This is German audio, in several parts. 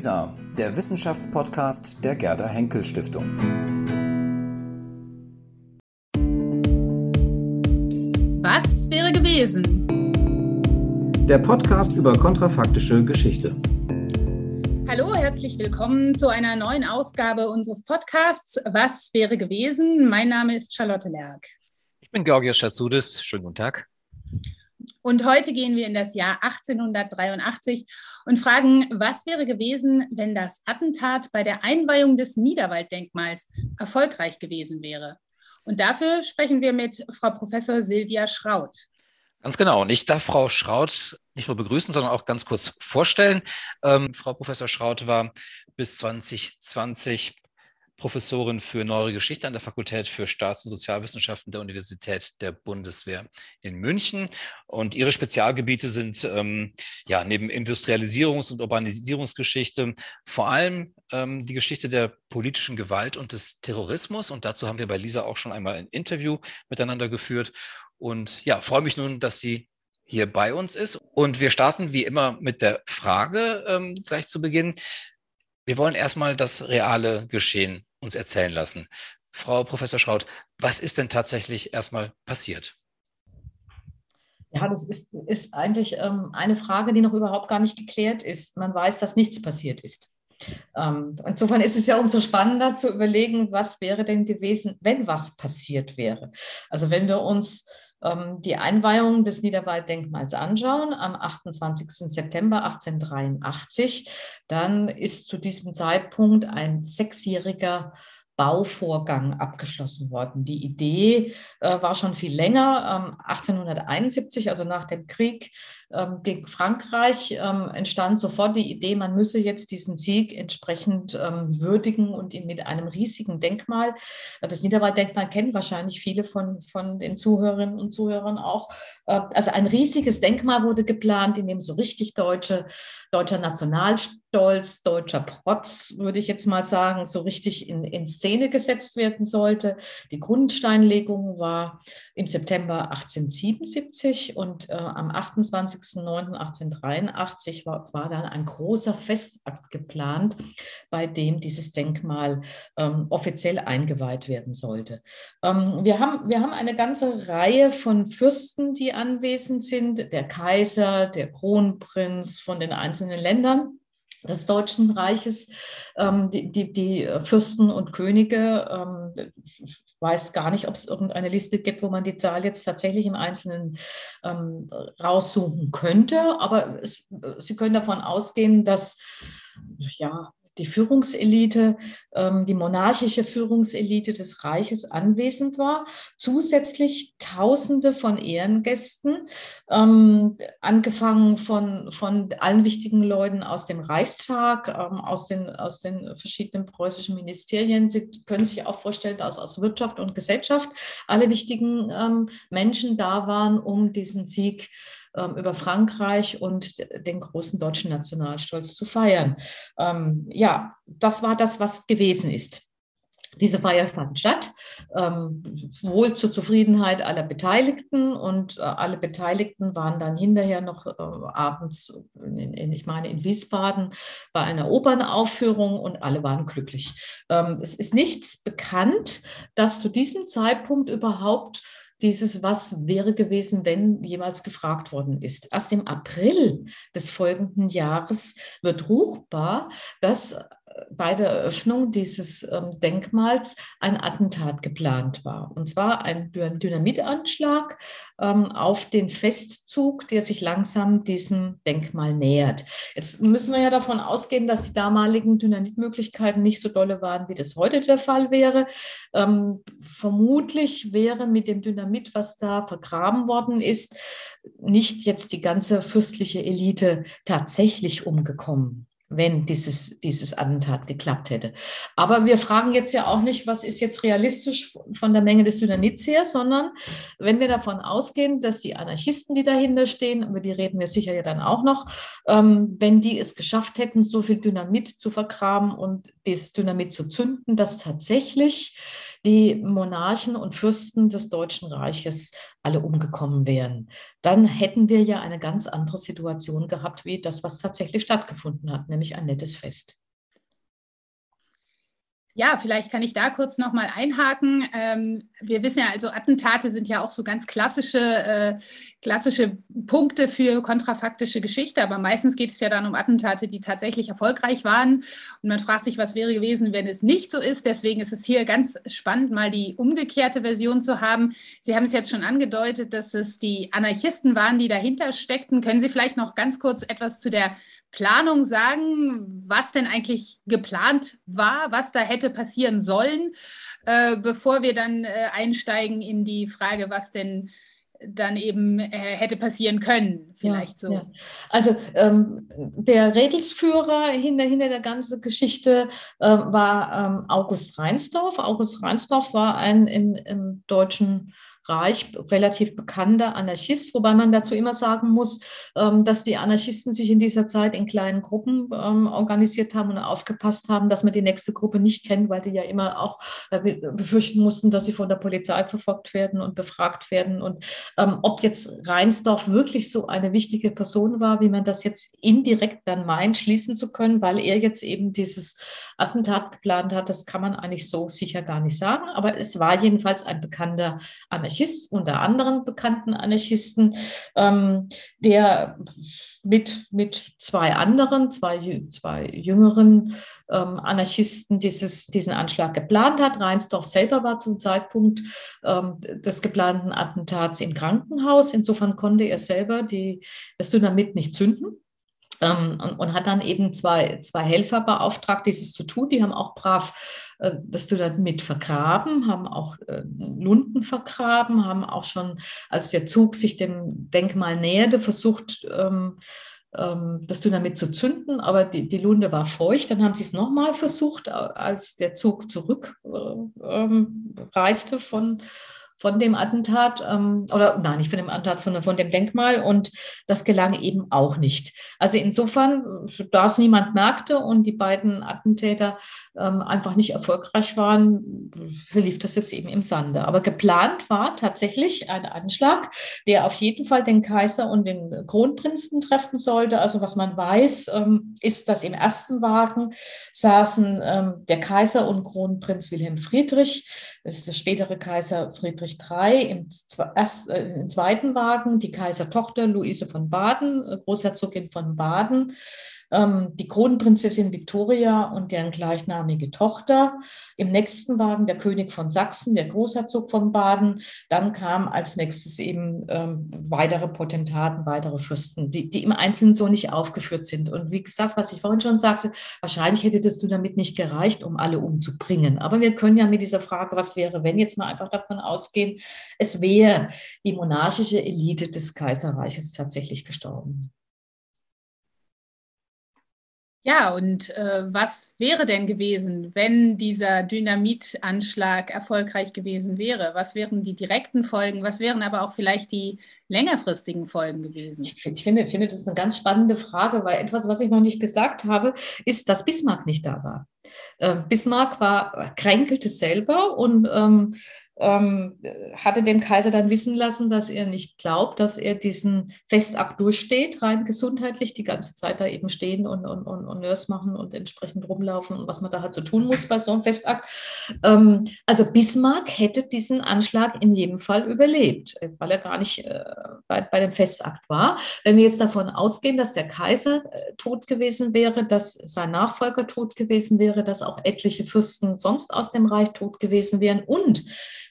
WISA, der Wissenschaftspodcast der Gerda Henkel Stiftung. Was wäre gewesen? Der Podcast über kontrafaktische Geschichte. Hallo, herzlich willkommen zu einer neuen Ausgabe unseres Podcasts Was wäre gewesen? Mein Name ist Charlotte Lerck. Ich bin Georgios Schatzudis. Schönen guten Tag. Und heute gehen wir in das Jahr 1883 und fragen, was wäre gewesen, wenn das Attentat bei der Einweihung des Niederwalddenkmals erfolgreich gewesen wäre? Und dafür sprechen wir mit Frau Professor Silvia Schraut. Ganz genau. Und ich darf Frau Schraut nicht nur begrüßen, sondern auch ganz kurz vorstellen. Ähm, Frau Professor Schraut war bis 2020 Professorin für Neuere Geschichte an der Fakultät für Staats- und Sozialwissenschaften der Universität der Bundeswehr in München. Und ihre Spezialgebiete sind ähm, ja neben Industrialisierungs- und Urbanisierungsgeschichte vor allem ähm, die Geschichte der politischen Gewalt und des Terrorismus. Und dazu haben wir bei Lisa auch schon einmal ein Interview miteinander geführt. Und ja, freue mich nun, dass sie hier bei uns ist. Und wir starten wie immer mit der Frage ähm, gleich zu Beginn. Wir wollen erstmal das reale Geschehen uns erzählen lassen. Frau Professor Schraut, was ist denn tatsächlich erstmal passiert? Ja, das ist, ist eigentlich ähm, eine Frage, die noch überhaupt gar nicht geklärt ist. Man weiß, dass nichts passiert ist. Ähm, insofern ist es ja umso spannender zu überlegen, was wäre denn gewesen, wenn was passiert wäre. Also wenn wir uns die Einweihung des Niederwalddenkmals anschauen am 28. September 1883, dann ist zu diesem Zeitpunkt ein sechsjähriger Bauvorgang abgeschlossen worden. Die Idee äh, war schon viel länger. Ähm, 1871, also nach dem Krieg ähm, gegen Frankreich, ähm, entstand sofort die Idee, man müsse jetzt diesen Sieg entsprechend ähm, würdigen und ihn mit einem riesigen Denkmal, äh, das Niederwalddenkmal kennen wahrscheinlich viele von, von den Zuhörerinnen und Zuhörern auch. Äh, also ein riesiges Denkmal wurde geplant, in dem so richtig deutsche, deutscher Nationalstolz, deutscher Protz, würde ich jetzt mal sagen, so richtig in, in Szene gesetzt werden sollte. Die Grundsteinlegung war im September 1877 und äh, am 28.09.1883 war, war dann ein großer Festakt geplant, bei dem dieses Denkmal ähm, offiziell eingeweiht werden sollte. Ähm, wir, haben, wir haben eine ganze Reihe von Fürsten, die anwesend sind, der Kaiser, der Kronprinz von den einzelnen Ländern des Deutschen Reiches, ähm, die, die, die, Fürsten und Könige. Ähm, weiß gar nicht, ob es irgendeine Liste gibt, wo man die Zahl jetzt tatsächlich im Einzelnen ähm, raussuchen könnte. Aber es, Sie können davon ausgehen, dass ja, die Führungselite, ähm, die monarchische Führungselite des Reiches anwesend war. Zusätzlich Tausende von Ehrengästen, ähm, angefangen von, von allen wichtigen Leuten aus dem Reichstag, ähm, aus, den, aus den verschiedenen preußischen Ministerien. Sie können sich auch vorstellen, dass aus Wirtschaft und Gesellschaft alle wichtigen Menschen da waren, um diesen Sieg zu ähm, über Frankreich und den großen deutschen Nationalstolz zu feiern. Ähm, ja, das war das, was gewesen ist. Diese Feier fand statt, ähm, wohl zur Zufriedenheit aller Beteiligten und äh, alle Beteiligten waren dann hinterher noch äh, abends, in, in, ich meine in Wiesbaden, bei einer Opernaufführung und alle waren glücklich. Ähm, es ist nichts bekannt, dass zu diesem Zeitpunkt überhaupt dieses Was wäre gewesen, wenn jemals gefragt worden ist. Erst im April des folgenden Jahres wird ruchbar, dass bei der Eröffnung dieses ähm, Denkmals ein Attentat geplant war. Und zwar ein Dynamitanschlag ähm, auf den Festzug, der sich langsam diesem Denkmal nähert. Jetzt müssen wir ja davon ausgehen, dass die damaligen Dynamitmöglichkeiten nicht so dolle waren, wie das heute der Fall wäre. Ähm, vermutlich wäre mit dem Dynamit, was da vergraben worden ist, nicht jetzt die ganze fürstliche Elite tatsächlich umgekommen wenn dieses, dieses Attentat geklappt hätte. Aber wir fragen jetzt ja auch nicht, was ist jetzt realistisch von der Menge des Dynamits her, sondern wenn wir davon ausgehen, dass die Anarchisten, die dahinter stehen, über die reden wir sicher ja dann auch noch, ähm, wenn die es geschafft hätten, so viel Dynamit zu vergraben und dieses Dynamit zu zünden, dass tatsächlich die Monarchen und Fürsten des Deutschen Reiches alle umgekommen wären. Dann hätten wir ja eine ganz andere Situation gehabt, wie das, was tatsächlich stattgefunden hat, nämlich ein nettes Fest. Ja, vielleicht kann ich da kurz nochmal einhaken. Ähm, wir wissen ja, also Attentate sind ja auch so ganz klassische, äh, klassische Punkte für kontrafaktische Geschichte, aber meistens geht es ja dann um Attentate, die tatsächlich erfolgreich waren. Und man fragt sich, was wäre gewesen, wenn es nicht so ist. Deswegen ist es hier ganz spannend, mal die umgekehrte Version zu haben. Sie haben es jetzt schon angedeutet, dass es die Anarchisten waren, die dahinter steckten. Können Sie vielleicht noch ganz kurz etwas zu der Planung sagen, was denn eigentlich geplant war, was da hätte passieren sollen, äh, bevor wir dann äh, einsteigen in die Frage, was denn dann eben äh, hätte passieren können, vielleicht ja, so. Ja. Also ähm, der Redelsführer hinter, hinter der ganzen Geschichte äh, war ähm, August Reinsdorf. August Reinsdorf war ein in, im deutschen Reich relativ bekannter Anarchist, wobei man dazu immer sagen muss, ähm, dass die Anarchisten sich in dieser Zeit in kleinen Gruppen ähm, organisiert haben und aufgepasst haben, dass man die nächste Gruppe nicht kennt, weil die ja immer auch äh, befürchten mussten, dass sie von der Polizei verfolgt werden und befragt werden. Und ähm, ob jetzt Reinsdorf wirklich so eine wichtige Person war, wie man das jetzt indirekt dann meint, schließen zu können, weil er jetzt eben dieses Attentat geplant hat, das kann man eigentlich so sicher gar nicht sagen. Aber es war jedenfalls ein bekannter Anarchist. Anarchist, unter anderen bekannten Anarchisten, ähm, der mit, mit zwei anderen, zwei, zwei jüngeren ähm, Anarchisten dieses, diesen Anschlag geplant hat. Reinsdorf selber war zum Zeitpunkt ähm, des geplanten Attentats im Krankenhaus. Insofern konnte er selber die, das Dynamit nicht zünden. Ähm, und, und, hat dann eben zwei, zwei Helfer beauftragt, dieses zu tun. Die haben auch brav äh, das mit vergraben, haben auch äh, Lunden vergraben, haben auch schon, als der Zug sich dem Denkmal näherte, versucht, ähm, ähm, das Dynamit zu zünden, aber die, die Lunde war feucht. Dann haben sie es nochmal versucht, als der Zug zurückreiste äh, ähm, von von dem Attentat ähm, oder nein, nicht von dem Attentat, sondern von dem Denkmal und das gelang eben auch nicht. Also insofern, da es niemand merkte und die beiden Attentäter ähm, einfach nicht erfolgreich waren, verlief das jetzt eben im Sande. Aber geplant war tatsächlich ein Anschlag, der auf jeden Fall den Kaiser und den Kronprinzen treffen sollte. Also was man weiß, ähm, ist, dass im ersten Wagen saßen ähm, der Kaiser und Kronprinz Wilhelm Friedrich, das ist der spätere Kaiser Friedrich Friedrich III im, erst, äh, im zweiten Wagen, die Kaisertochter Luise von Baden, äh, Großherzogin von Baden, die Kronprinzessin Victoria und deren gleichnamige Tochter. Im nächsten Wagen der König von Sachsen, der Großherzog von Baden. Dann kam als nächstes eben ähm, weitere Potentaten, weitere Fürsten, die, die im Einzelnen so nicht aufgeführt sind. Und wie gesagt, was ich vorhin schon sagte, wahrscheinlich hättest du damit nicht gereicht, um alle umzubringen. Aber wir können ja mit dieser Frage, was wäre, wenn jetzt mal einfach davon ausgehen, es wäre die monarchische Elite des Kaiserreiches tatsächlich gestorben. Ja, und äh, was wäre denn gewesen, wenn dieser Dynamitanschlag erfolgreich gewesen wäre? Was wären die direkten Folgen? Was wären aber auch vielleicht die längerfristigen Folgen gewesen? Ich, ich finde, finde, das ist eine ganz spannende Frage, weil etwas, was ich noch nicht gesagt habe, ist, dass Bismarck nicht da war. Äh, Bismarck war kränkelte selber und ähm, ähm, hatte dem Kaiser dann wissen lassen, dass er nicht glaubt, dass er diesen Festakt durchsteht, rein gesundheitlich, die ganze Zeit da eben stehen und, und, und, und Nurse machen und entsprechend rumlaufen und was man da halt so tun muss bei so einem Festakt. Ähm, also Bismarck hätte diesen Anschlag in jedem Fall überlebt, weil er gar nicht äh, bei, bei dem Festakt war. Wenn wir jetzt davon ausgehen, dass der Kaiser äh, tot gewesen wäre, dass sein Nachfolger tot gewesen wäre, dass auch etliche Fürsten sonst aus dem Reich tot gewesen wären und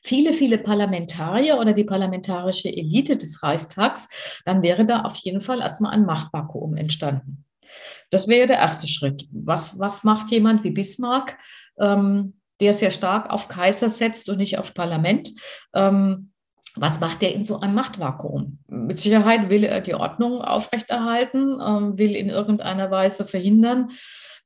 viele, viele Parlamentarier oder die parlamentarische Elite des Reichstags, dann wäre da auf jeden Fall erstmal ein Machtvakuum entstanden. Das wäre der erste Schritt. Was, was macht jemand wie Bismarck, ähm, der sehr stark auf Kaiser setzt und nicht auf Parlament? Ähm, was macht er in so einem Machtvakuum? Mit Sicherheit will er die Ordnung aufrechterhalten, ähm, will in irgendeiner Weise verhindern,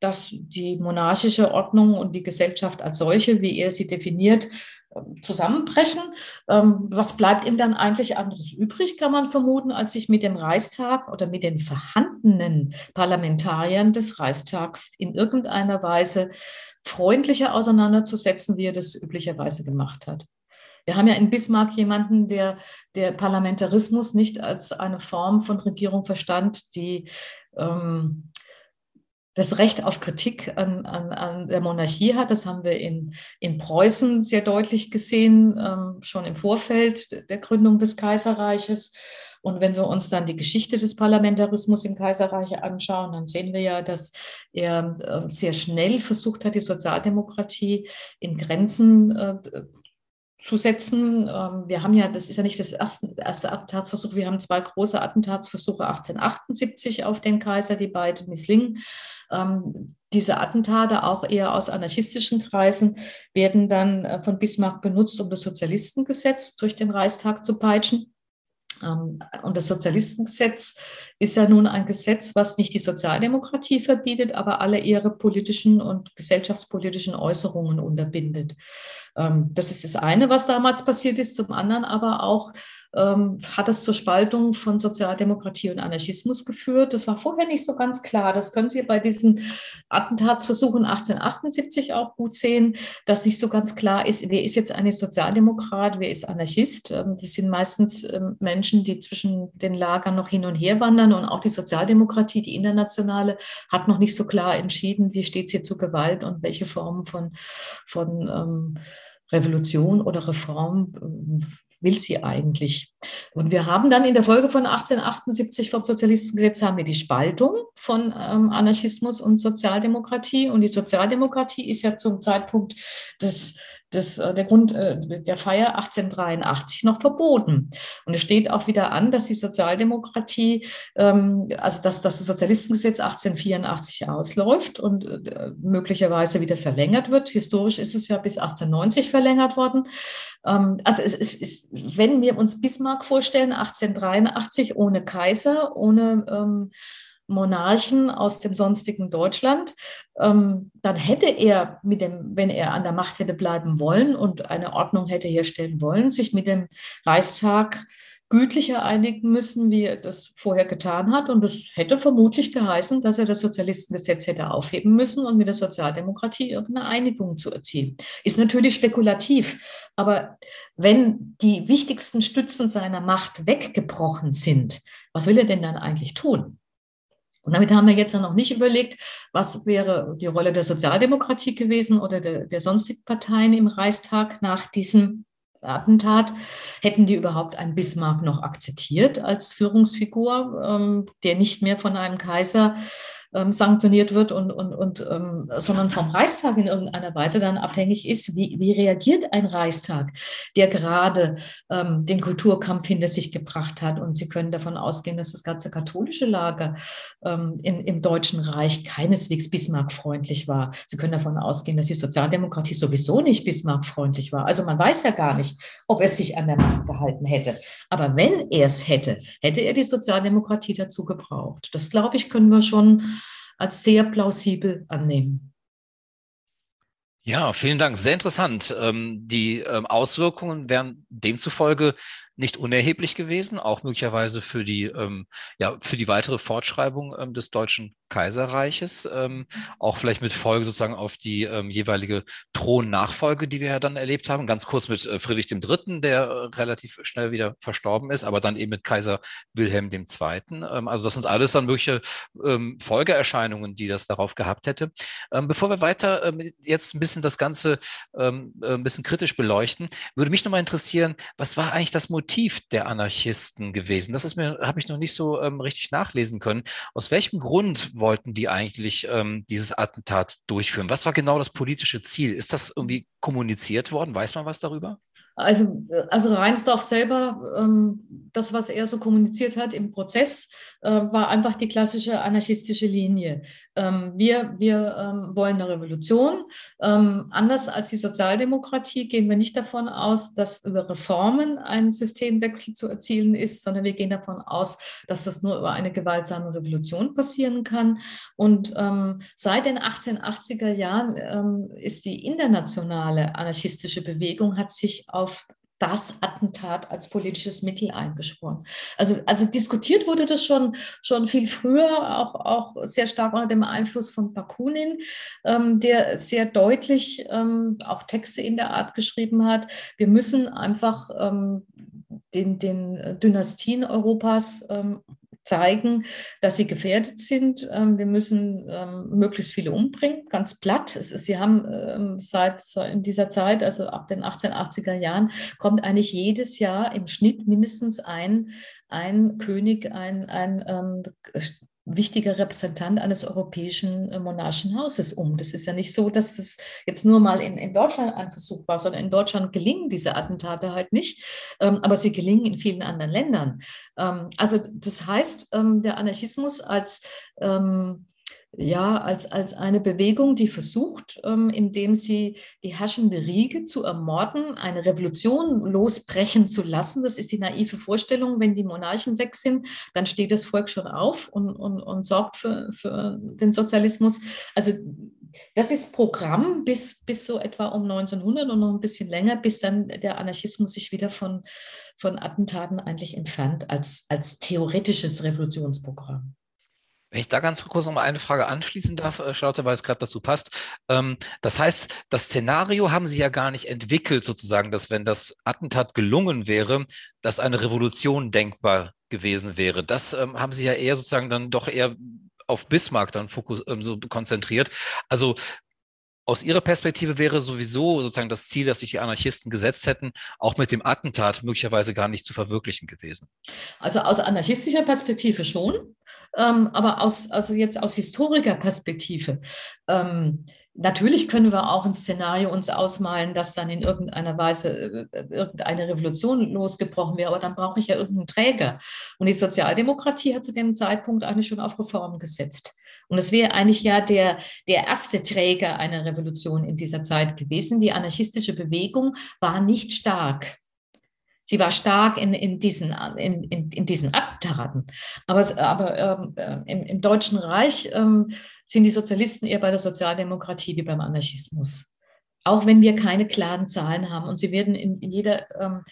dass die monarchische Ordnung und die Gesellschaft als solche, wie er sie definiert, ähm, zusammenbrechen. Ähm, was bleibt ihm dann eigentlich anderes übrig, kann man vermuten, als sich mit dem Reichstag oder mit den vorhandenen Parlamentariern des Reichstags in irgendeiner Weise freundlicher auseinanderzusetzen, wie er das üblicherweise gemacht hat. Wir haben ja in Bismarck jemanden, der der Parlamentarismus nicht als eine Form von Regierung verstand, die ähm, das Recht auf Kritik an, an, an der Monarchie hat. Das haben wir in, in Preußen sehr deutlich gesehen, ähm, schon im Vorfeld der Gründung des Kaiserreiches. Und wenn wir uns dann die Geschichte des Parlamentarismus im Kaiserreich anschauen, dann sehen wir ja, dass er äh, sehr schnell versucht hat, die Sozialdemokratie in Grenzen äh, zu setzen. Ähm, wir haben ja, das ist ja nicht das erste, erste Attentatsversuch, wir haben zwei große Attentatsversuche 1878 auf den Kaiser, die beide misslingen. Ähm, diese Attentate, auch eher aus anarchistischen Kreisen, werden dann äh, von Bismarck benutzt, um das Sozialistengesetz durch den Reichstag zu peitschen. Ähm, und das Sozialistengesetz ist ja nun ein Gesetz, was nicht die Sozialdemokratie verbietet, aber alle ihre politischen und gesellschaftspolitischen Äußerungen unterbindet. Ähm, das ist das eine, was damals passiert ist. Zum anderen aber auch ähm, hat es zur Spaltung von Sozialdemokratie und Anarchismus geführt. Das war vorher nicht so ganz klar. Das können Sie bei diesen Attentatsversuchen 1878 auch gut sehen, dass nicht so ganz klar ist, wer ist jetzt eigentlich Sozialdemokrat, wer ist Anarchist. Ähm, das sind meistens ähm, Menschen, die zwischen den Lagern noch hin und her wandern. Und auch die Sozialdemokratie, die internationale, hat noch nicht so klar entschieden, wie steht es hier zu Gewalt und welche Formen von, von ähm, Revolution oder Reform will sie eigentlich? Und wir haben dann in der Folge von 1878 vom Sozialistengesetz haben wir die Spaltung von ähm, Anarchismus und Sozialdemokratie. Und die Sozialdemokratie ist ja zum Zeitpunkt des des, äh, der Grund äh, der Feier 1883 noch verboten. Und es steht auch wieder an, dass die Sozialdemokratie, ähm, also dass, dass das Sozialistengesetz 1884 ausläuft und äh, möglicherweise wieder verlängert wird. Historisch ist es ja bis 1890 verlängert worden. Ähm, also es ist, wenn wir uns Bismarck vorstellen, 1883 ohne Kaiser, ohne ähm, Monarchen aus dem sonstigen Deutschland, ähm, dann hätte er mit dem, wenn er an der Macht hätte bleiben wollen und eine Ordnung hätte herstellen wollen, sich mit dem Reichstag gütlicher einigen müssen, wie er das vorher getan hat. Und das hätte vermutlich geheißen, dass er das Sozialistengesetz hätte aufheben müssen und mit der Sozialdemokratie irgendeine Einigung zu erzielen. Ist natürlich spekulativ, aber wenn die wichtigsten Stützen seiner Macht weggebrochen sind, was will er denn dann eigentlich tun? Und damit haben wir jetzt noch nicht überlegt, was wäre die Rolle der Sozialdemokratie gewesen oder der, der sonstigen Parteien im Reichstag nach diesem Attentat. Hätten die überhaupt einen Bismarck noch akzeptiert als Führungsfigur, ähm, der nicht mehr von einem Kaiser ähm, sanktioniert wird und, und, und ähm, sondern vom Reichstag in irgendeiner Weise dann abhängig ist, wie, wie reagiert ein Reichstag, der gerade ähm, den Kulturkampf hinter sich gebracht hat. Und Sie können davon ausgehen, dass das ganze katholische Lager ähm, in, im Deutschen Reich keineswegs Bismarck-freundlich war. Sie können davon ausgehen, dass die Sozialdemokratie sowieso nicht Bismarck-freundlich war. Also man weiß ja gar nicht, ob er sich an der Macht gehalten hätte. Aber wenn er es hätte, hätte er die Sozialdemokratie dazu gebraucht. Das, glaube ich, können wir schon als sehr plausibel annehmen. Ja, vielen Dank. Sehr interessant. Ähm, die ähm, Auswirkungen wären demzufolge nicht unerheblich gewesen, auch möglicherweise für die, ähm, ja, für die weitere Fortschreibung ähm, des Deutschen Kaiserreiches, ähm, auch vielleicht mit Folge sozusagen auf die ähm, jeweilige Thronnachfolge, die wir ja dann erlebt haben. Ganz kurz mit äh, Friedrich III., der äh, relativ schnell wieder verstorben ist, aber dann eben mit Kaiser Wilhelm II. Ähm, also das sind alles dann mögliche ähm, Folgeerscheinungen, die das darauf gehabt hätte. Bevor wir weiter ähm, jetzt ein bisschen das Ganze äh, ein bisschen kritisch beleuchten, würde mich nochmal interessieren, was war eigentlich das Motiv Motiv der Anarchisten gewesen? Das habe ich noch nicht so ähm, richtig nachlesen können. Aus welchem Grund wollten die eigentlich ähm, dieses Attentat durchführen? Was war genau das politische Ziel? Ist das irgendwie kommuniziert worden? Weiß man was darüber? Also, also Reinsdorf selber, ähm, das, was er so kommuniziert hat im Prozess, äh, war einfach die klassische anarchistische Linie. Ähm, wir wir ähm, wollen eine Revolution. Ähm, anders als die Sozialdemokratie gehen wir nicht davon aus, dass über Reformen ein Systemwechsel zu erzielen ist, sondern wir gehen davon aus, dass das nur über eine gewaltsame Revolution passieren kann. Und ähm, seit den 1880er Jahren ähm, ist die internationale anarchistische Bewegung, hat sich auf das Attentat als politisches Mittel eingeschworen. Also, also diskutiert wurde das schon, schon viel früher, auch, auch sehr stark unter dem Einfluss von Bakunin, ähm, der sehr deutlich ähm, auch Texte in der Art geschrieben hat. Wir müssen einfach ähm, den, den Dynastien Europas ähm, zeigen, dass sie gefährdet sind. Ähm, wir müssen ähm, möglichst viele umbringen, ganz platt. Ist, sie haben ähm, seit in dieser Zeit, also ab den 1880er Jahren, kommt eigentlich jedes Jahr im Schnitt mindestens ein, ein König, ein, ein wichtiger Repräsentant eines europäischen äh, monarchischen Hauses um. Das ist ja nicht so, dass das jetzt nur mal in, in Deutschland ein Versuch war, sondern in Deutschland gelingen diese Attentate halt nicht, ähm, aber sie gelingen in vielen anderen Ländern. Ähm, also das heißt, ähm, der Anarchismus als ähm, ja, als, als eine Bewegung, die versucht, ähm, indem sie die herrschende Riege zu ermorden, eine Revolution losbrechen zu lassen. Das ist die naive Vorstellung, wenn die Monarchen weg sind, dann steht das Volk schon auf und, und, und sorgt für, für den Sozialismus. Also das ist Programm bis, bis so etwa um 1900 und noch ein bisschen länger, bis dann der Anarchismus sich wieder von, von Attentaten eigentlich entfernt als, als theoretisches Revolutionsprogramm. Wenn ich da ganz kurz noch mal eine Frage anschließen darf, äh, Charlotte, weil es gerade dazu passt. Ähm, das heißt, das Szenario haben Sie ja gar nicht entwickelt, sozusagen, dass wenn das Attentat gelungen wäre, dass eine Revolution denkbar gewesen wäre. Das ähm, haben Sie ja eher sozusagen dann doch eher auf Bismarck dann fokus, ähm, so konzentriert. Also aus Ihrer Perspektive wäre sowieso sozusagen das Ziel, das sich die Anarchisten gesetzt hätten, auch mit dem Attentat möglicherweise gar nicht zu verwirklichen gewesen. Also aus anarchistischer Perspektive schon, ähm, aber aus, also jetzt aus Historikerperspektive. Ähm, Natürlich können wir auch ein Szenario uns ausmalen, dass dann in irgendeiner Weise äh, irgendeine Revolution losgebrochen wäre, aber dann brauche ich ja irgendeinen Träger. Und die Sozialdemokratie hat zu dem Zeitpunkt eigentlich schon auf Reformen gesetzt. Und es wäre eigentlich ja der, der erste Träger einer Revolution in dieser Zeit gewesen. Die anarchistische Bewegung war nicht stark. Sie war stark in, in, diesen, in, in, in diesen Attentaten. Aber, aber ähm, äh, im, im, Deutschen Reich ähm, sind die Sozialisten eher bei der Sozialdemokratie wie beim Anarchismus auch wenn wir keine klaren Zahlen haben. Und Sie werden in, in jeder ähm,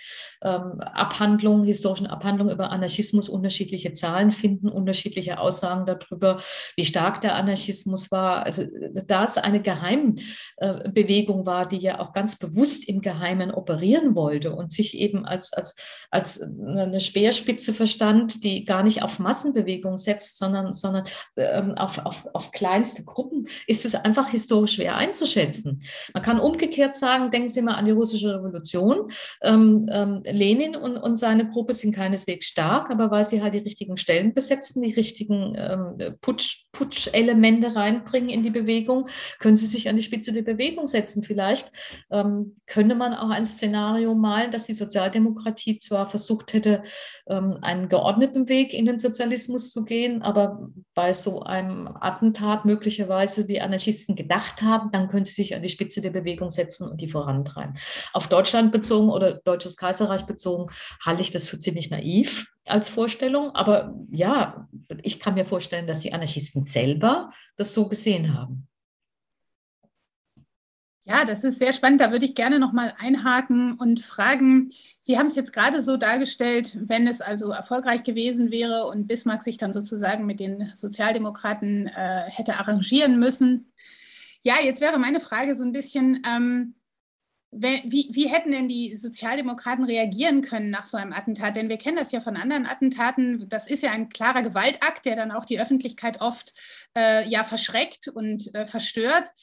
ähm, Abhandlung, historischen Abhandlung über Anarchismus unterschiedliche Zahlen finden, unterschiedliche Aussagen darüber, wie stark der Anarchismus war. Also da es eine Geheimbewegung äh, war, die ja auch ganz bewusst im Geheimen operieren wollte und sich eben als, als, als eine Speerspitze verstand, die gar nicht auf Massenbewegung setzt, sondern, sondern ähm, auf, auf, auf kleinste Gruppen, ist es einfach historisch schwer einzuschätzen. Man kann umgekehrt sagen, denken Sie mal an die russische Revolution. Ähm, ähm, Lenin und, und, seine Gruppe sind keineswegs stark, aber weil sie halt die richtigen Stellen besetzen, die richtigen ähm, Putsch, Putsch-Elemente reinbringen in die Bewegung, können sie sich an die Spitze der Bewegung setzen. Vielleicht ähm, könnte man auch ein Szenario malen, dass die Sozialdemokratie zwar versucht hätte, ähm, einen geordneten Weg in den Sozialismus zu gehen, aber bei so einem Attentat möglicherweise die Anarchisten gedacht haben, dann können sie sich an die Spitze der Bewegung setzen und die vorantreiben. Auf Deutschland bezogen oder Deutsches Kaiserreich bezogen halte ich das für ziemlich naiv als Vorstellung. Aber ja, ich kann mir vorstellen, dass die Anarchisten selber das so gesehen haben. Ja, das ist sehr spannend. Da würde ich gerne noch mal einhaken und fragen. Sie haben es jetzt gerade so dargestellt, wenn es also erfolgreich gewesen wäre und Bismarck sich dann sozusagen mit den Sozialdemokraten äh, hätte arrangieren müssen. Ja, jetzt wäre meine Frage so ein bisschen, ähm, wie, wie, hätten denn die Sozialdemokraten reagieren können nach so einem Attentat? Denn wir kennen das ja von anderen Attentaten. Das ist ja ein klarer Gewaltakt, der dann auch die Öffentlichkeit oft äh, ja verschreckt und äh, verstört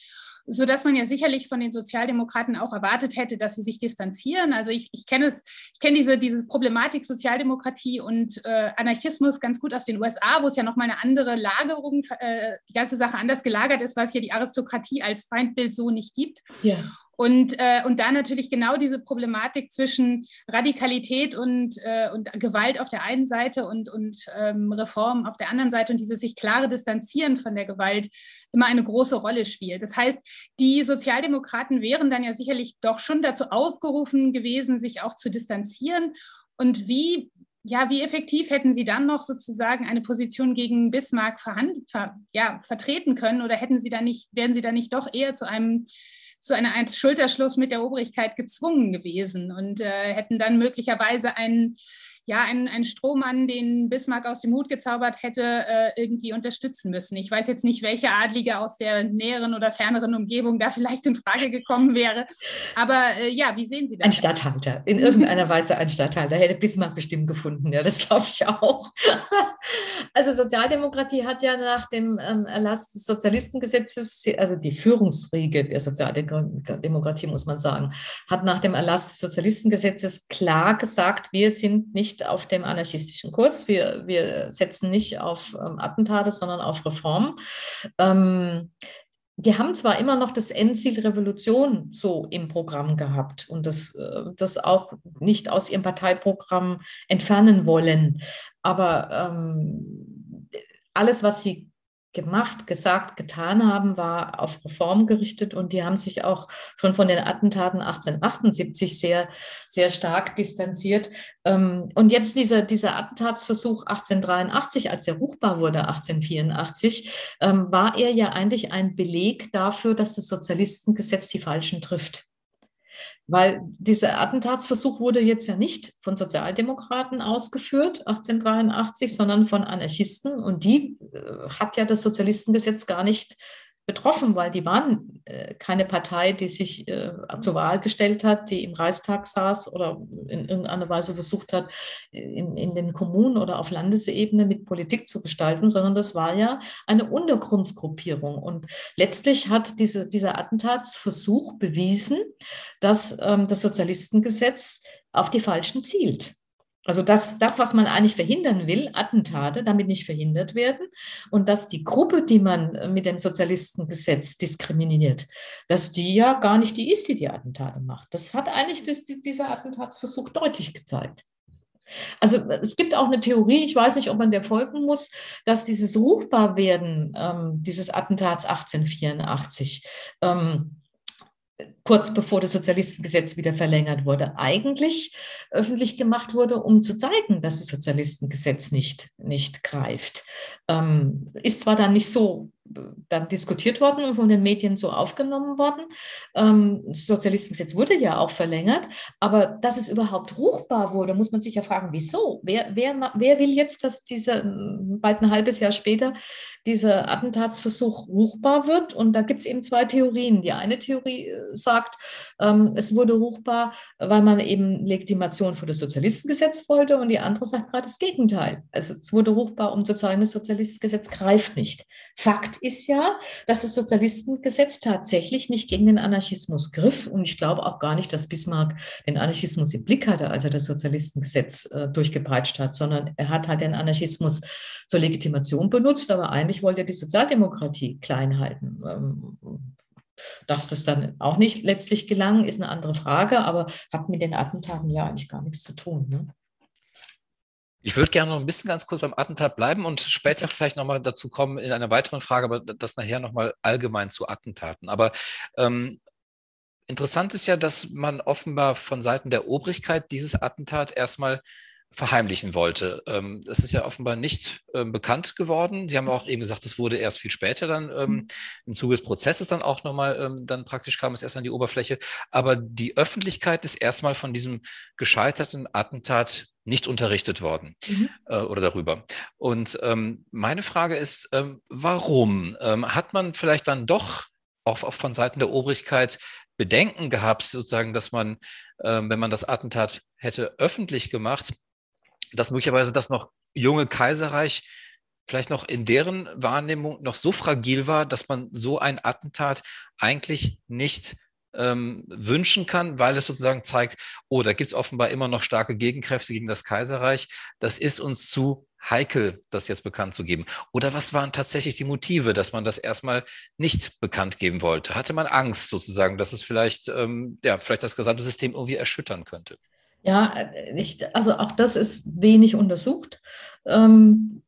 sodass man ja sicherlich von den Sozialdemokraten auch erwartet hätte, dass sie sich distanzieren. Also ich, ich kenne es, ich kenne diese, diese Problematik Sozialdemokratie und äh, Anarchismus ganz gut aus den USA, wo es ja nochmal eine andere Lagerung, äh, die ganze Sache anders gelagert ist, weil es ja die Aristokratie als Feindbild so nicht gibt. Ja. Und, äh, und da natürlich genau diese Problematik zwischen Radikalität und, äh, und Gewalt auf der einen Seite und, und ähm, Reform auf der anderen Seite und dieses sich klare Distanzieren von der Gewalt immer eine große Rolle spielt. Das heißt, die Sozialdemokraten wären dann ja sicherlich doch schon dazu aufgerufen gewesen, sich auch zu distanzieren. Und wie ja, wie effektiv hätten Sie dann noch sozusagen eine Position gegen Bismarck ver, ja, vertreten können oder hätten Sie da nicht, wären Sie da nicht doch eher zu einem zu einer Art Schulterschluss mit der Obrigkeit gezwungen gewesen und äh, hätten dann möglicherweise einen ja, ein, ein Strohmann, den Bismarck aus dem Hut gezaubert hätte, äh, irgendwie unterstützen müssen. Ich weiß jetzt nicht, welche Adlige aus der näheren oder ferneren Umgebung da vielleicht in Frage gekommen wäre. Aber äh, ja, wie sehen Sie das? Ein Stadthalter, in irgendeiner Weise ein Stadthalter. Hätte Bismarck bestimmt gefunden, ja, das glaube ich auch. also Sozialdemokratie hat ja nach dem ähm, Erlass des Sozialistengesetzes, also die Führungsriege der Sozialdemokratie, muss man sagen, hat nach dem Erlass des Sozialistengesetzes klar gesagt, wir sind nicht auf dem anarchistischen Kurs. Wir, wir setzen nicht auf ähm, Attentate, sondern auf Reform. Ähm, die haben zwar immer noch das Endziel Revolution so im Programm gehabt und das, äh, das auch nicht aus ihrem Parteiprogramm entfernen wollen, aber ähm, alles, was sie gemacht, gesagt, getan haben, war auf Reform gerichtet und die haben sich auch schon von den Attentaten 1878 sehr, sehr stark distanziert. Ähm, und jetzt dieser, dieser Attentatsversuch 1883, als er ruchbar wurde, 1884, ähm, war er ja eigentlich ein Beleg dafür, dass das Sozialistengesetz die Falschen trifft. Weil dieser Attentatsversuch wurde jetzt ja nicht von Sozialdemokraten ausgeführt, 1883, sondern von Anarchisten. Und die äh, hat ja das Sozialistengesetz gar nicht betroffen, weil die waren äh, keine Partei, die sich äh, zur Wahl gestellt hat, die im Reichstag saß oder in irgendeiner Weise versucht hat, in, in den Kommunen oder auf Landesebene mit Politik zu gestalten, sondern das war ja eine Untergrundsgruppierung. Und letztlich hat diese, dieser Attentatsversuch bewiesen, dass ähm, das Sozialistengesetz auf die Falschen zielt. Also dass das, was man eigentlich verhindern will, Attentate, damit nicht verhindert werden und dass die Gruppe, die man mit dem Sozialistengesetz diskriminiert, dass die ja gar nicht die ist, die die Attentate macht. Das hat eigentlich das, dieser Attentatsversuch deutlich gezeigt. Also es gibt auch eine Theorie, ich weiß nicht, ob man der folgen muss, dass dieses Ruchbarwerden ähm, dieses Attentats 1884 ähm, kurz bevor das Sozialistengesetz wieder verlängert wurde, eigentlich öffentlich gemacht wurde, um zu zeigen, dass das Sozialistengesetz nicht, nicht greift. Ähm, ist zwar dann nicht so dann diskutiert worden und von den Medien so aufgenommen worden. Ähm, Sozialistengesetz wurde ja auch verlängert, aber dass es überhaupt ruchbar wurde, muss man sich ja fragen, wieso? Wer, wer, wer will jetzt, dass dieser bald ein halbes Jahr später dieser Attentatsversuch ruchbar wird? Und da gibt es eben zwei Theorien. Die eine Theorie äh, sagt, ähm, es wurde ruchbar, weil man eben Legitimation für das Sozialistengesetz wollte und die andere sagt gerade das Gegenteil. Also es wurde ruchbar, um zu zeigen, das Sozialistengesetz greift nicht. Fakt ist ja, dass das Sozialistengesetz tatsächlich nicht gegen den Anarchismus griff. Und ich glaube auch gar nicht, dass Bismarck den Anarchismus im Blick hatte, als er das Sozialistengesetz äh, durchgepeitscht hat, sondern er hat halt den Anarchismus zur Legitimation benutzt, aber eigentlich wollte er die Sozialdemokratie klein halten. Ähm, dass das dann auch nicht letztlich gelang, ist eine andere Frage, aber hat mit den Attentaten ja eigentlich gar nichts zu tun. Ne? Ich würde gerne noch ein bisschen ganz kurz beim Attentat bleiben und später vielleicht nochmal dazu kommen in einer weiteren Frage, aber das nachher nochmal allgemein zu Attentaten. Aber ähm, interessant ist ja, dass man offenbar von Seiten der Obrigkeit dieses Attentat erstmal verheimlichen wollte. Ähm, das ist ja offenbar nicht ähm, bekannt geworden. Sie haben auch eben gesagt, es wurde erst viel später dann ähm, im Zuge des Prozesses dann auch nochmal, dann praktisch kam es erst an die Oberfläche. Aber die Öffentlichkeit ist erstmal von diesem gescheiterten Attentat nicht unterrichtet worden mhm. äh, oder darüber. Und ähm, meine Frage ist, ähm, warum? Ähm, hat man vielleicht dann doch auch, auch von Seiten der Obrigkeit Bedenken gehabt, sozusagen, dass man, ähm, wenn man das Attentat hätte öffentlich gemacht, dass möglicherweise das noch junge Kaiserreich vielleicht noch in deren Wahrnehmung noch so fragil war, dass man so ein Attentat eigentlich nicht ähm, wünschen kann, weil es sozusagen zeigt, oh, da gibt es offenbar immer noch starke Gegenkräfte gegen das Kaiserreich. Das ist uns zu heikel, das jetzt bekannt zu geben? Oder was waren tatsächlich die Motive, dass man das erstmal nicht bekannt geben wollte? Hatte man Angst sozusagen, dass es vielleicht, ähm, ja, vielleicht das gesamte System irgendwie erschüttern könnte? Ja, ich, also auch das ist wenig untersucht. Ähm,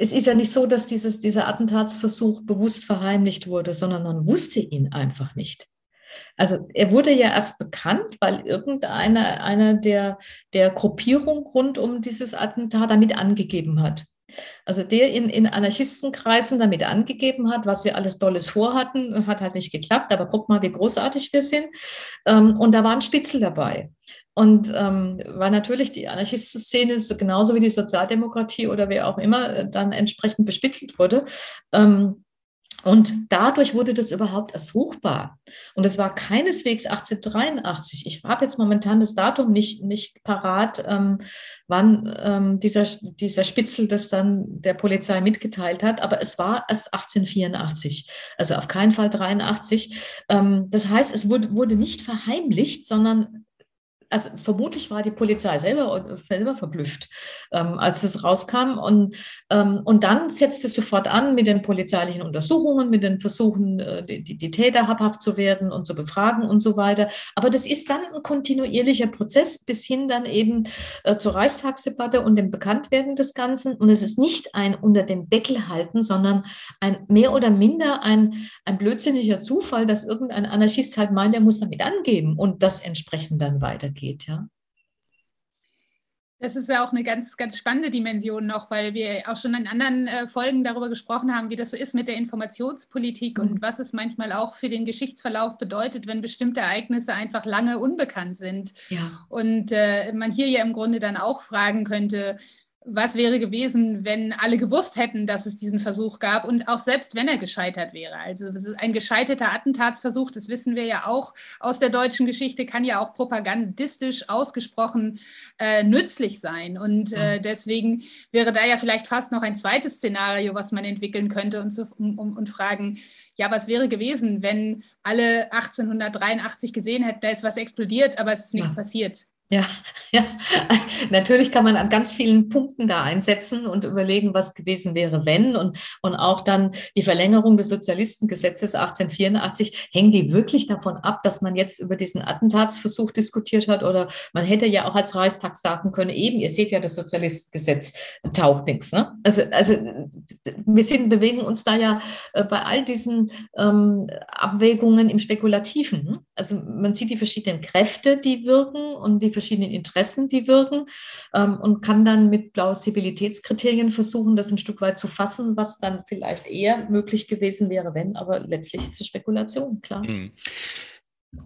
es ist ja nicht so, dass dieses, dieser Attentatsversuch bewusst verheimlicht wurde, sondern man wusste ihn einfach nicht. Also er wurde ja erst bekannt, weil irgendeiner einer der, der Gruppierung rund um dieses Attentat damit angegeben hat. Also der in, in Anarchistenkreisen damit angegeben hat, was wir alles Dolles vorhatten, hat halt nicht geklappt, aber guck mal, wie großartig wir sind. Ähm, und da war ein Spitzel dabei. Und ähm, weil natürlich die Anarchistenszene genauso wie die Sozialdemokratie oder wer auch immer äh, dann entsprechend bespitzelt wurde. Ähm, und dadurch wurde das überhaupt erst ruchbar. Und es war keineswegs 1883. Ich habe jetzt momentan das Datum nicht, nicht parat, ähm, wann ähm, dieser, dieser Spitzel das dann der Polizei mitgeteilt hat, aber es war erst 1884, also auf keinen Fall 83. Ähm, das heißt, es wurde, wurde nicht verheimlicht, sondern also vermutlich war die Polizei selber, selber verblüfft, ähm, als das rauskam. Und, ähm, und dann setzt es sofort an mit den polizeilichen Untersuchungen, mit den Versuchen, äh, die, die Täter habhaft zu werden und zu befragen und so weiter. Aber das ist dann ein kontinuierlicher Prozess bis hin dann eben äh, zur Reichstagsdebatte und dem Bekanntwerden des Ganzen. Und es ist nicht ein unter den Deckel halten, sondern ein mehr oder minder ein, ein blödsinniger Zufall, dass irgendein Anarchist halt meint, er muss damit angeben und das entsprechend dann weitergeht geht, ja. Das ist ja auch eine ganz, ganz spannende Dimension noch, weil wir auch schon in anderen äh, Folgen darüber gesprochen haben, wie das so ist mit der Informationspolitik mhm. und was es manchmal auch für den Geschichtsverlauf bedeutet, wenn bestimmte Ereignisse einfach lange unbekannt sind. Ja. Und äh, man hier ja im Grunde dann auch fragen könnte, was wäre gewesen, wenn alle gewusst hätten, dass es diesen Versuch gab und auch selbst wenn er gescheitert wäre. Also ein gescheiterter Attentatsversuch, das wissen wir ja auch aus der deutschen Geschichte, kann ja auch propagandistisch ausgesprochen äh, nützlich sein. Und äh, deswegen wäre da ja vielleicht fast noch ein zweites Szenario, was man entwickeln könnte und, zu, um, und fragen, ja, was wäre gewesen, wenn alle 1883 gesehen hätten, da ist was explodiert, aber es ist nichts ja. passiert. Ja, ja, natürlich kann man an ganz vielen Punkten da einsetzen und überlegen, was gewesen wäre, wenn. Und, und auch dann die Verlängerung des Sozialistengesetzes 1884, hängen die wirklich davon ab, dass man jetzt über diesen Attentatsversuch diskutiert hat? Oder man hätte ja auch als Reichstag sagen können, eben, ihr seht ja, das Sozialistengesetz taucht nichts. Ne? Also, also wir sind, bewegen uns da ja äh, bei all diesen ähm, Abwägungen im Spekulativen. Ne? Also man sieht die verschiedenen Kräfte, die wirken und die verschiedenen Interessen, die wirken ähm, und kann dann mit Plausibilitätskriterien versuchen, das ein Stück weit zu fassen, was dann vielleicht eher möglich gewesen wäre, wenn, aber letztlich ist es Spekulation, klar. Mhm.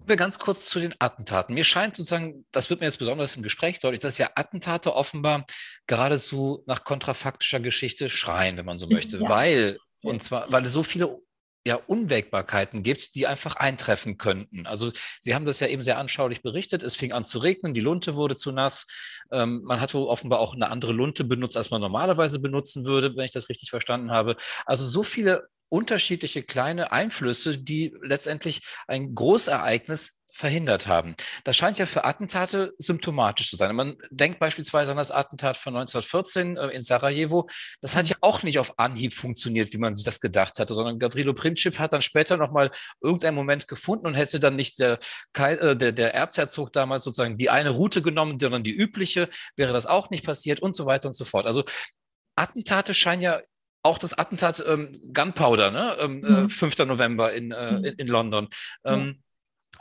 Wir ganz kurz zu den Attentaten. Mir scheint sozusagen, das wird mir jetzt besonders im Gespräch deutlich, dass ja Attentate offenbar geradezu nach kontrafaktischer Geschichte schreien, wenn man so möchte, ja. weil und zwar, weil es so viele ja, Unwägbarkeiten gibt, die einfach eintreffen könnten. Also Sie haben das ja eben sehr anschaulich berichtet. Es fing an zu regnen, die Lunte wurde zu nass. Ähm, man hat wohl offenbar auch eine andere Lunte benutzt, als man normalerweise benutzen würde, wenn ich das richtig verstanden habe. Also so viele unterschiedliche kleine Einflüsse, die letztendlich ein Großereignis verhindert haben. Das scheint ja für Attentate symptomatisch zu sein. Man denkt beispielsweise an das Attentat von 1914 äh, in Sarajevo. Das hat ja auch nicht auf Anhieb funktioniert, wie man sich das gedacht hatte, sondern Gavrilo Princip hat dann später nochmal irgendeinen Moment gefunden und hätte dann nicht der, äh, der, der Erzherzog damals sozusagen die eine Route genommen, sondern die übliche, wäre das auch nicht passiert und so weiter und so fort. Also Attentate scheinen ja auch das Attentat ähm, Gunpowder, ne? Ähm, äh, mhm. äh, 5. November in, äh, mhm. in, in, London. Ähm,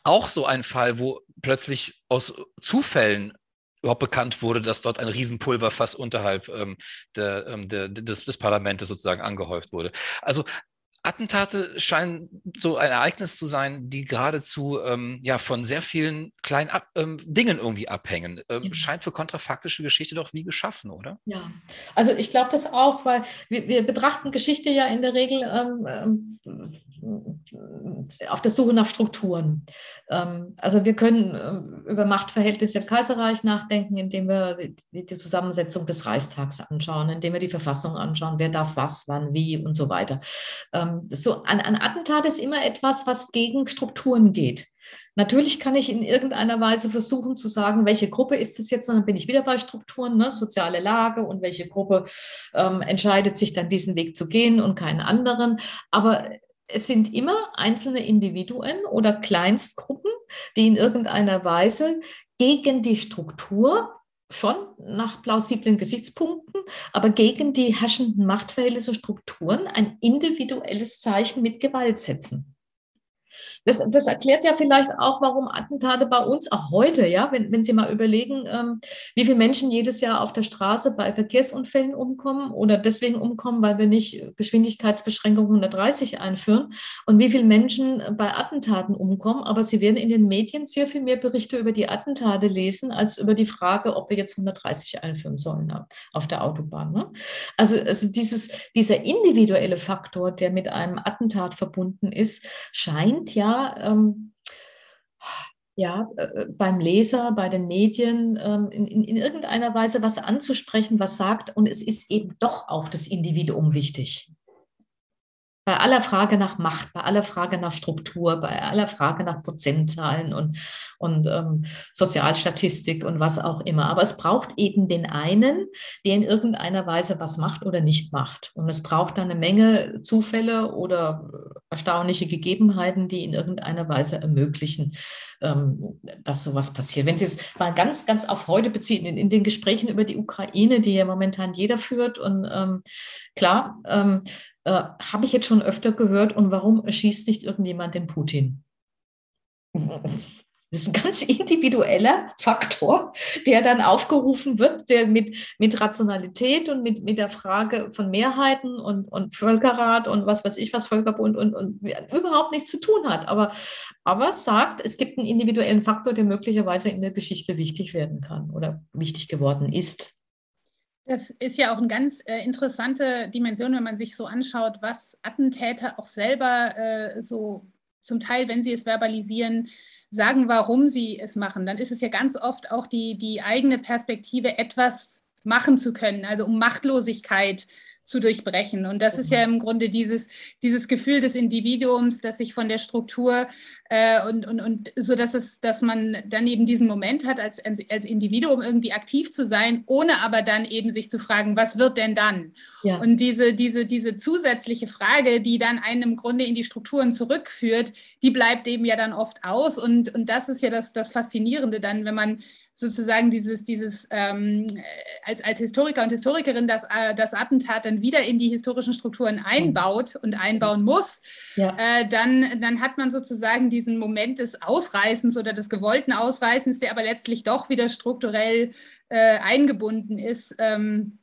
auch so ein Fall, wo plötzlich aus Zufällen überhaupt bekannt wurde, dass dort ein Riesenpulverfass unterhalb ähm, der, ähm, der, des, des Parlaments sozusagen angehäuft wurde. Also Attentate scheinen so ein Ereignis zu sein, die geradezu ähm, ja, von sehr vielen kleinen Ab ähm, Dingen irgendwie abhängen. Ähm, ja. Scheint für kontrafaktische Geschichte doch wie geschaffen, oder? Ja, also ich glaube das auch, weil wir, wir, betrachten Geschichte ja in der Regel ähm, ähm, auf der Suche nach Strukturen. Ähm, also wir können über Machtverhältnisse im Kaiserreich nachdenken, indem wir die, die Zusammensetzung des Reichstags anschauen, indem wir die Verfassung anschauen, wer darf was, wann, wie und so weiter. Ähm, so ein, ein Attentat ist immer etwas, was gegen Strukturen geht. Natürlich kann ich in irgendeiner Weise versuchen zu sagen, welche Gruppe ist es jetzt, und dann bin ich wieder bei Strukturen, ne, soziale Lage und welche Gruppe ähm, entscheidet sich dann diesen Weg zu gehen und keinen anderen. Aber es sind immer einzelne Individuen oder Kleinstgruppen, die in irgendeiner Weise gegen die Struktur schon nach plausiblen Gesichtspunkten, aber gegen die herrschenden Machtverhältnisse, Strukturen ein individuelles Zeichen mit Gewalt setzen. Das, das erklärt ja vielleicht auch, warum Attentate bei uns auch heute, ja, wenn, wenn Sie mal überlegen, ähm, wie viele Menschen jedes Jahr auf der Straße bei Verkehrsunfällen umkommen oder deswegen umkommen, weil wir nicht Geschwindigkeitsbeschränkung 130 einführen und wie viele Menschen bei Attentaten umkommen. Aber Sie werden in den Medien sehr viel mehr Berichte über die Attentate lesen, als über die Frage, ob wir jetzt 130 einführen sollen auf der Autobahn. Ne? Also, also dieses, dieser individuelle Faktor, der mit einem Attentat verbunden ist, scheint ja ähm, ja, äh, beim Leser, bei den Medien ähm, in, in, in irgendeiner Weise was anzusprechen, was sagt. Und es ist eben doch auch das Individuum wichtig bei aller Frage nach Macht, bei aller Frage nach Struktur, bei aller Frage nach Prozentzahlen und, und ähm, Sozialstatistik und was auch immer. Aber es braucht eben den einen, der in irgendeiner Weise was macht oder nicht macht. Und es braucht dann eine Menge Zufälle oder erstaunliche Gegebenheiten, die in irgendeiner Weise ermöglichen, ähm, dass sowas passiert. Wenn Sie es mal ganz, ganz auf heute beziehen, in, in den Gesprächen über die Ukraine, die ja momentan jeder führt und ähm, klar, ähm, äh, habe ich jetzt schon öfter gehört. Und warum erschießt nicht irgendjemand den Putin? Das ist ein ganz individueller Faktor, der dann aufgerufen wird, der mit, mit Rationalität und mit, mit der Frage von Mehrheiten und, und Völkerrat und was weiß ich was, Völkerbund und, und überhaupt nichts zu tun hat. Aber, aber sagt, es gibt einen individuellen Faktor, der möglicherweise in der Geschichte wichtig werden kann oder wichtig geworden ist. Das ist ja auch eine ganz äh, interessante Dimension, wenn man sich so anschaut, was Attentäter auch selber äh, so zum Teil, wenn sie es verbalisieren, sagen, warum sie es machen. Dann ist es ja ganz oft auch die, die eigene Perspektive, etwas machen zu können, also um Machtlosigkeit zu durchbrechen. Und das ist ja mhm. im Grunde dieses, dieses Gefühl des Individuums, das sich von der Struktur äh, und, und, und so, dass es, dass man dann eben diesen Moment hat, als, als Individuum irgendwie aktiv zu sein, ohne aber dann eben sich zu fragen, was wird denn dann? Ja. Und diese, diese, diese zusätzliche Frage, die dann einen im Grunde in die Strukturen zurückführt, die bleibt eben ja dann oft aus. Und, und das ist ja das, das Faszinierende dann, wenn man sozusagen dieses, dieses ähm, als, als Historiker und Historikerin das, äh, das Attentat dann wieder in die historischen Strukturen einbaut und einbauen muss, ja. äh, dann, dann hat man sozusagen diesen Moment des Ausreißens oder des gewollten Ausreißens, der aber letztlich doch wieder strukturell äh, eingebunden ist. Ähm,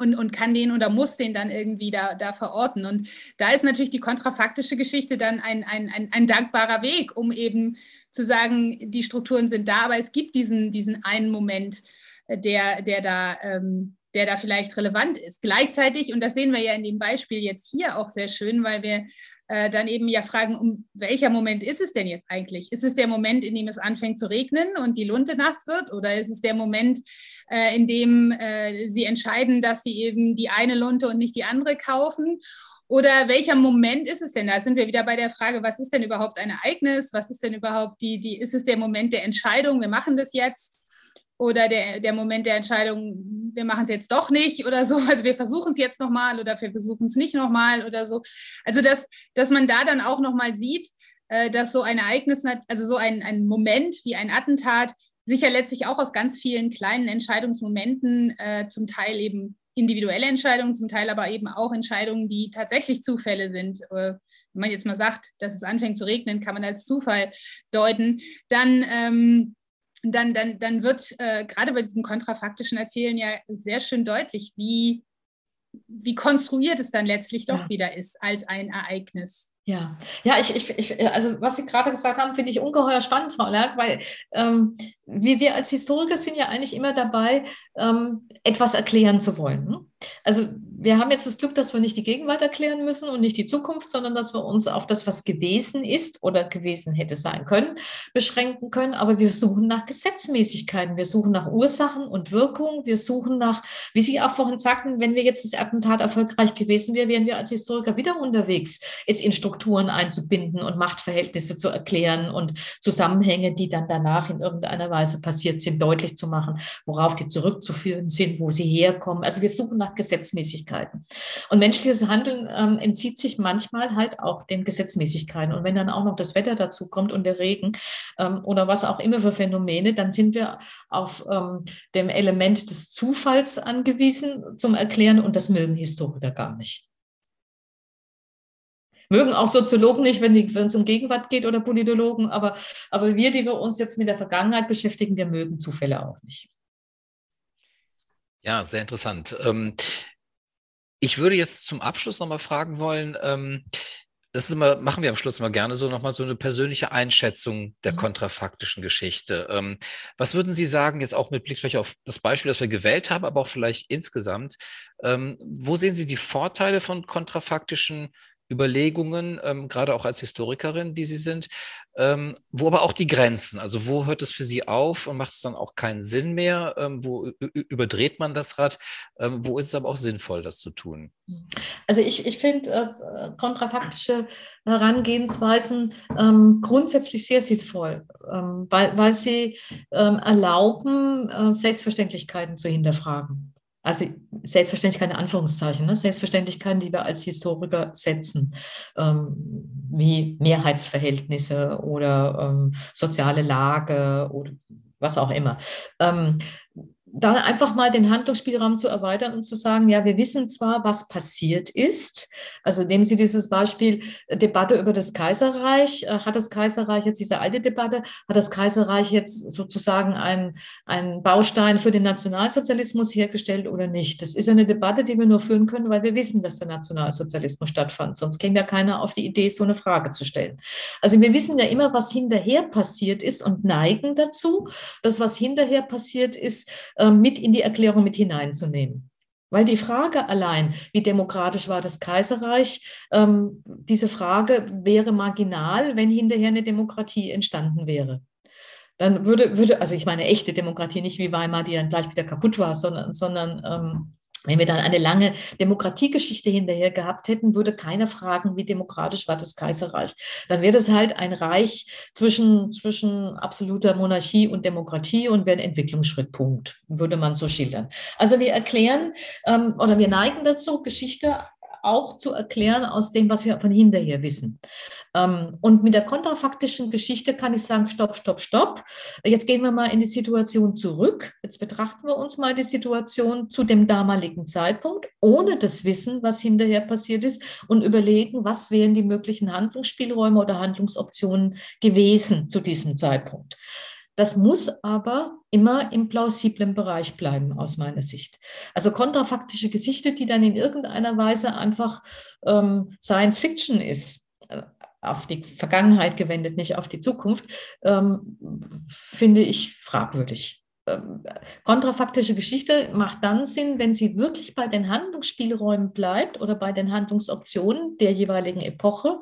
und, und kann den oder muss den dann irgendwie da, da verorten. Und da ist natürlich die kontrafaktische Geschichte dann ein, ein, ein, ein dankbarer Weg, um eben zu sagen, die Strukturen sind da, aber es gibt diesen, diesen einen Moment, äh, der, der da ähm, der da vielleicht relevant ist. Gleichzeitig, und das sehen wir ja in dem Beispiel jetzt hier auch sehr schön, weil wir äh, dann eben ja fragen, um welcher Moment ist es denn jetzt eigentlich? Ist es der Moment, in dem es anfängt zu regnen und die Lunte nass wird? Oder ist es der Moment, äh, in dem äh, sie entscheiden, dass sie eben die eine Lunte und nicht die andere kaufen? Oder welcher Moment ist es denn? Da sind wir wieder bei der Frage, was ist denn überhaupt ein Ereignis? Was ist denn überhaupt die, die, ist es der Moment der Entscheidung, wir machen das jetzt? Oder der, der Moment der Entscheidung, wir machen es jetzt doch nicht oder so. Also wir versuchen es jetzt nochmal oder wir versuchen es nicht nochmal oder so. Also dass, dass man da dann auch nochmal sieht, äh, dass so ein Ereignis, also so ein, ein Moment wie ein Attentat, sicher letztlich auch aus ganz vielen kleinen Entscheidungsmomenten äh, zum Teil eben individuelle Entscheidungen, zum Teil aber eben auch Entscheidungen, die tatsächlich Zufälle sind. Äh, wenn man jetzt mal sagt, dass es anfängt zu regnen, kann man als Zufall deuten. Dann, ähm, dann, dann, dann wird äh, gerade bei diesem kontrafaktischen Erzählen ja sehr schön deutlich, wie, wie konstruiert es dann letztlich doch ja. wieder ist als ein Ereignis. Ja, ja, ich, ich, ich, also was Sie gerade gesagt haben, finde ich ungeheuer spannend, Frau Lerck, weil ähm, wir, wir als Historiker sind ja eigentlich immer dabei, ähm, etwas erklären zu wollen. Ne? Also wir haben jetzt das Glück, dass wir nicht die Gegenwart erklären müssen und nicht die Zukunft, sondern dass wir uns auf das, was gewesen ist oder gewesen hätte sein können, beschränken können. Aber wir suchen nach Gesetzmäßigkeiten, wir suchen nach Ursachen und Wirkungen, wir suchen nach, wie Sie auch vorhin sagten, wenn wir jetzt das Attentat erfolgreich gewesen wären, wären wir als Historiker wieder unterwegs, es in Strukturen einzubinden und Machtverhältnisse zu erklären und Zusammenhänge, die dann danach in irgendeiner Weise passiert sind, deutlich zu machen, worauf die zurückzuführen sind, wo sie herkommen. Also wir suchen nach Gesetzmäßigkeiten. Und menschliches Handeln ähm, entzieht sich manchmal halt auch den Gesetzmäßigkeiten. Und wenn dann auch noch das Wetter dazu kommt und der Regen ähm, oder was auch immer für Phänomene, dann sind wir auf ähm, dem Element des Zufalls angewiesen zum Erklären und das mögen Historiker gar nicht. Mögen auch Soziologen nicht, wenn, es um Gegenwart geht oder Politologen, aber, aber wir, die wir uns jetzt mit der Vergangenheit beschäftigen, wir mögen Zufälle auch nicht. Ja, sehr interessant. Ähm, ich würde jetzt zum Abschluss nochmal fragen wollen, ähm, das ist immer, machen wir am Schluss immer gerne so nochmal so eine persönliche Einschätzung der mhm. kontrafaktischen Geschichte. Ähm, was würden Sie sagen, jetzt auch mit Blick vielleicht auf das Beispiel, das wir gewählt haben, aber auch vielleicht insgesamt, wo sehen Sie die Vorteile von kontrafaktischen Überlegungen, ähm, gerade auch als Historikerin, die Sie sind, ähm, wo aber auch die Grenzen, also wo hört es für Sie auf und macht es dann auch keinen Sinn mehr, ähm, wo überdreht man das Rad, ähm, wo ist es aber auch sinnvoll, das zu tun? Also ich, ich finde äh, kontrafaktische Herangehensweisen ähm, grundsätzlich sehr sinnvoll, ähm, weil, weil sie erlauben, äh, Selbstverständlichkeiten zu hinterfragen also selbstverständlich keine Anführungszeichen, ne? Selbstverständlichkeiten, die wir als Historiker setzen, ähm, wie Mehrheitsverhältnisse oder ähm, soziale Lage oder was auch immer. Ähm, dann einfach mal den Handlungsspielraum zu erweitern und zu sagen, ja, wir wissen zwar, was passiert ist. Also nehmen Sie dieses Beispiel äh, Debatte über das Kaiserreich. Äh, hat das Kaiserreich jetzt diese alte Debatte, hat das Kaiserreich jetzt sozusagen einen, einen Baustein für den Nationalsozialismus hergestellt oder nicht? Das ist eine Debatte, die wir nur führen können, weil wir wissen, dass der Nationalsozialismus stattfand. Sonst käme ja keiner auf die Idee, so eine Frage zu stellen. Also wir wissen ja immer, was hinterher passiert ist und neigen dazu, dass was hinterher passiert ist, mit in die Erklärung mit hineinzunehmen. Weil die Frage allein, wie demokratisch war das Kaiserreich, ähm, diese Frage wäre marginal, wenn hinterher eine Demokratie entstanden wäre. Dann würde, würde, also ich meine echte Demokratie, nicht wie Weimar, die dann gleich wieder kaputt war, sondern, sondern ähm, wenn wir dann eine lange Demokratiegeschichte hinterher gehabt hätten, würde keiner fragen, wie demokratisch war das Kaiserreich. Dann wäre das halt ein Reich zwischen, zwischen absoluter Monarchie und Demokratie und wäre ein Entwicklungsschrittpunkt, würde man so schildern. Also wir erklären ähm, oder wir neigen dazu, Geschichte auch zu erklären aus dem, was wir von hinterher wissen. Ähm, und mit der kontrafaktischen Geschichte kann ich sagen, stopp, stopp, stopp. Jetzt gehen wir mal in die Situation zurück. Jetzt betrachten wir uns mal die Situation zu dem damaligen Zeitpunkt, ohne das Wissen, was hinterher passiert ist, und überlegen, was wären die möglichen Handlungsspielräume oder Handlungsoptionen gewesen zu diesem Zeitpunkt. Das muss aber immer im plausiblen Bereich bleiben, aus meiner Sicht. Also kontrafaktische Geschichte, die dann in irgendeiner Weise einfach ähm, Science Fiction ist, äh, auf die Vergangenheit gewendet, nicht auf die Zukunft, ähm, finde ich fragwürdig. Ähm, kontrafaktische Geschichte macht dann Sinn, wenn sie wirklich bei den Handlungsspielräumen bleibt oder bei den Handlungsoptionen der jeweiligen Epoche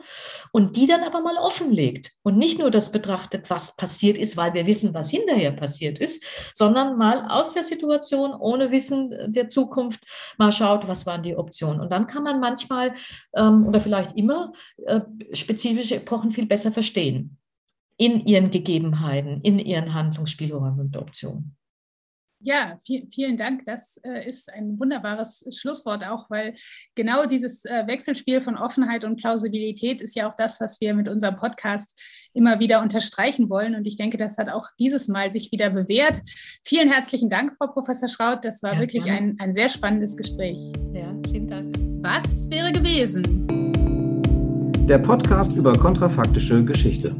und die dann aber mal offenlegt und nicht nur das betrachtet, was passiert ist, weil wir wissen, was hinterher passiert ist, sondern mal aus der Situation ohne Wissen der Zukunft mal schaut, was waren die Optionen. Und dann kann man manchmal ähm, oder vielleicht immer äh, spezifische Epochen viel besser verstehen in ihren Gegebenheiten, in ihren Handlungsspielräumen und Optionen. Ja, viel, vielen Dank. Das äh, ist ein wunderbares Schlusswort auch, weil genau dieses äh, Wechselspiel von Offenheit und Plausibilität ist ja auch das, was wir mit unserem Podcast immer wieder unterstreichen wollen. Und ich denke, das hat auch dieses Mal sich wieder bewährt. Vielen herzlichen Dank, Frau Professor Schraut. Das war ja, wirklich ein, ein sehr spannendes Gespräch. Ja, vielen Dank. Was wäre gewesen? Der Podcast über kontrafaktische Geschichte.